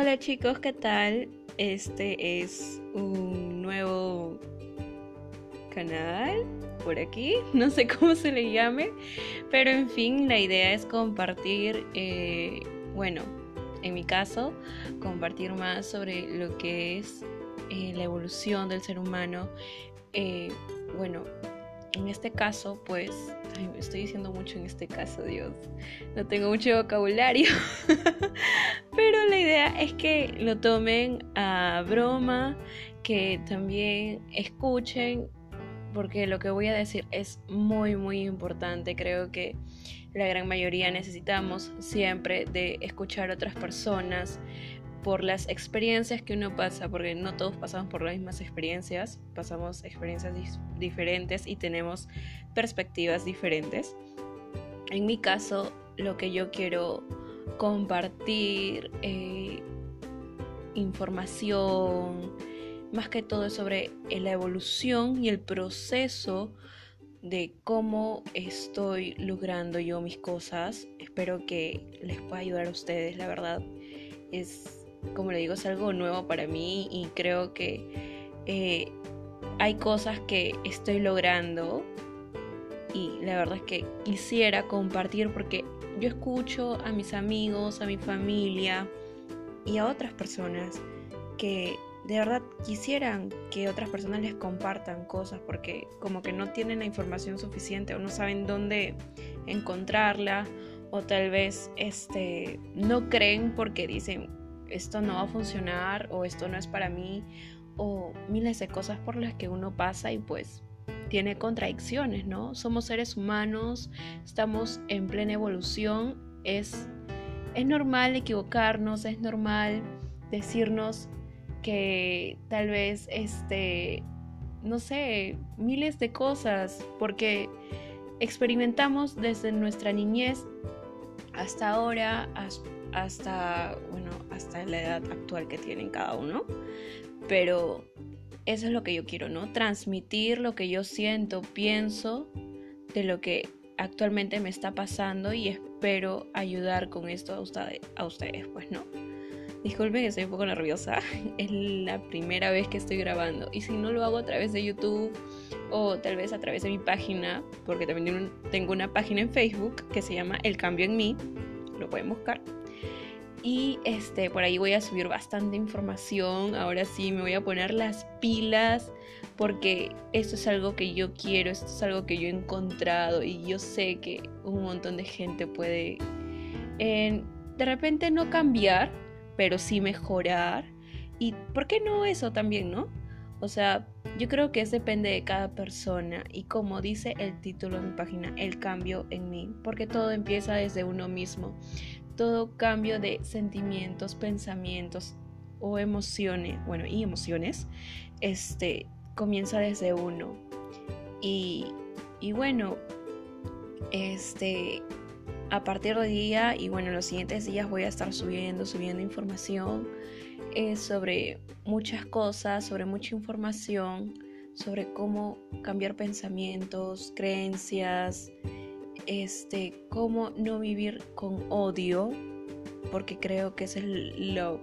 Hola chicos, ¿qué tal? Este es un nuevo canal por aquí, no sé cómo se le llame, pero en fin, la idea es compartir, eh, bueno, en mi caso, compartir más sobre lo que es eh, la evolución del ser humano. Eh, bueno, en este caso, pues, estoy diciendo mucho en este caso, Dios, no tengo mucho vocabulario, pero la idea es que lo tomen a broma, que también escuchen, porque lo que voy a decir es muy, muy importante, creo que la gran mayoría necesitamos siempre de escuchar a otras personas, por las experiencias que uno pasa, porque no todos pasamos por las mismas experiencias, pasamos experiencias diferentes y tenemos perspectivas diferentes. En mi caso, lo que yo quiero compartir, eh, información, más que todo sobre la evolución y el proceso de cómo estoy logrando yo mis cosas. Espero que les pueda ayudar a ustedes, la verdad. Es como le digo, es algo nuevo para mí y creo que eh, hay cosas que estoy logrando y la verdad es que quisiera compartir porque yo escucho a mis amigos, a mi familia y a otras personas que de verdad quisieran que otras personas les compartan cosas porque como que no tienen la información suficiente o no saben dónde encontrarla o tal vez este no creen porque dicen esto no va a funcionar o esto no es para mí o miles de cosas por las que uno pasa y pues tiene contradicciones, ¿no? Somos seres humanos, estamos en plena evolución, es, es normal equivocarnos, es normal decirnos que tal vez, este, no sé, miles de cosas, porque experimentamos desde nuestra niñez hasta ahora, hasta, bueno, hasta la edad actual que tienen cada uno. Pero eso es lo que yo quiero, ¿no? Transmitir lo que yo siento, pienso de lo que actualmente me está pasando y espero ayudar con esto a, ustedes, a ustedes, pues, ¿no? Disculpen que estoy un poco nerviosa, es la primera vez que estoy grabando y si no lo hago a través de YouTube o tal vez a través de mi página, porque también tengo una página en Facebook que se llama El Cambio en mí, lo pueden buscar y este, por ahí voy a subir bastante información. Ahora sí me voy a poner las pilas porque esto es algo que yo quiero, esto es algo que yo he encontrado y yo sé que un montón de gente puede de repente no cambiar, pero sí mejorar. Y ¿por qué no eso también, no? O sea, yo creo que es depende de cada persona y como dice el título de mi página, el cambio en mí, porque todo empieza desde uno mismo todo cambio de sentimientos, pensamientos o emociones, bueno, y emociones, este, comienza desde uno. Y, y bueno, este, a partir de día y bueno, en los siguientes días voy a estar subiendo, subiendo información eh, sobre muchas cosas, sobre mucha información, sobre cómo cambiar pensamientos, creencias, este, cómo no vivir con odio, porque creo que ese es lo,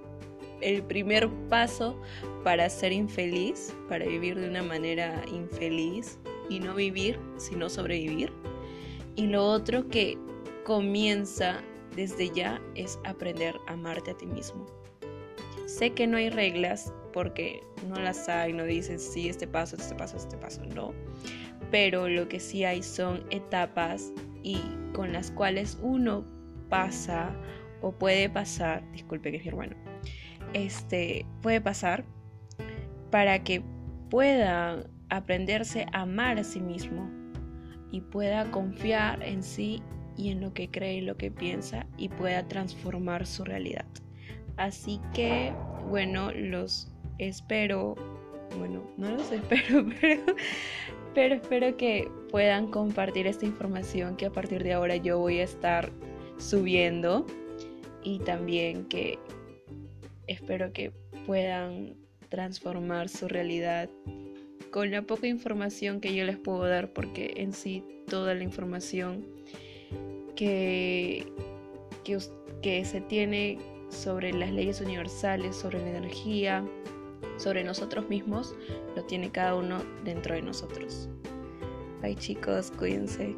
el primer paso para ser infeliz, para vivir de una manera infeliz y no vivir, sino sobrevivir. Y lo otro que comienza desde ya es aprender a amarte a ti mismo. Sé que no hay reglas porque no las hay, no dicen sí, este paso, este paso, este paso, no. Pero lo que sí hay son etapas y con las cuales uno pasa o puede pasar, disculpe que es mi hermano, este puede pasar para que pueda aprenderse a amar a sí mismo y pueda confiar en sí y en lo que cree y lo que piensa y pueda transformar su realidad. Así que, bueno, los espero, bueno, no los espero, pero pero espero que puedan compartir esta información que a partir de ahora yo voy a estar subiendo y también que espero que puedan transformar su realidad con la poca información que yo les puedo dar porque en sí toda la información que, que, que se tiene sobre las leyes universales, sobre la energía, sobre nosotros mismos lo tiene cada uno dentro de nosotros. Bye chicos, cuídense.